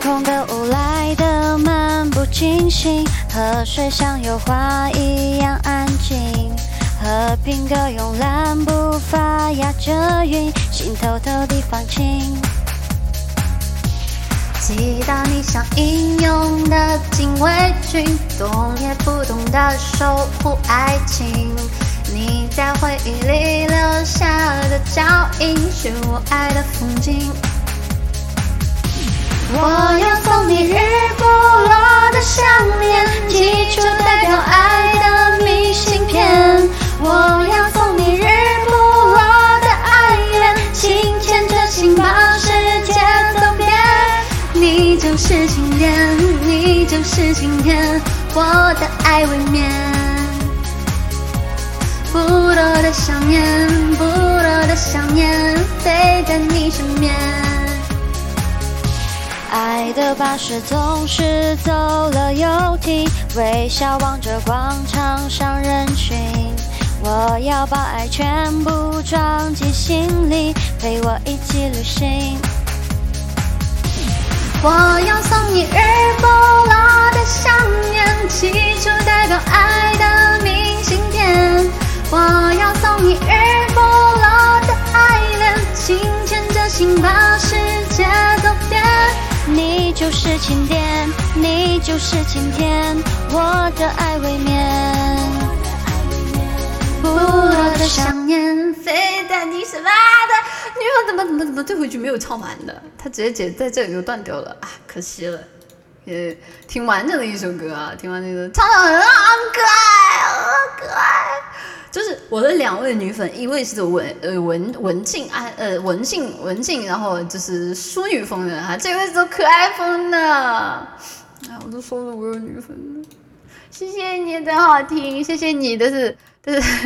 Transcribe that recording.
空的雾来的漫不经心，河水像油画一样安静。和平鸽慵懒步伐压着云，心偷偷地放晴。祈祷你像英勇的禁卫军，动也不动的守护爱情。你在回忆里留下的脚印，是我爱的风景。我就是晴天，你就是晴天，我的爱未眠。不落的想念，不落的想念，飞在你身边。爱的巴士总是走了又停，微笑望着广场上人群。我要把爱全部装进心里，陪我一起旅行。我要送你日不落的想念，寄出代表爱的明信片。我要送你日不落的爱恋，心牵着心把世界走遍。你就是晴天，你就是晴天，我的爱未你什么的女朋怎么怎么怎么最后一句没有唱完的？他直接姐在这里就断掉了啊，可惜了。也挺完整的一首歌啊，听完那个唱的很好可爱，很可爱。就是我的两位女粉，一位是文呃文文静啊呃文静文静，然后就是淑女风的啊，这位是可爱风的。哎，我都说了我有女粉了，谢谢你的好听，谢谢你的是，但是。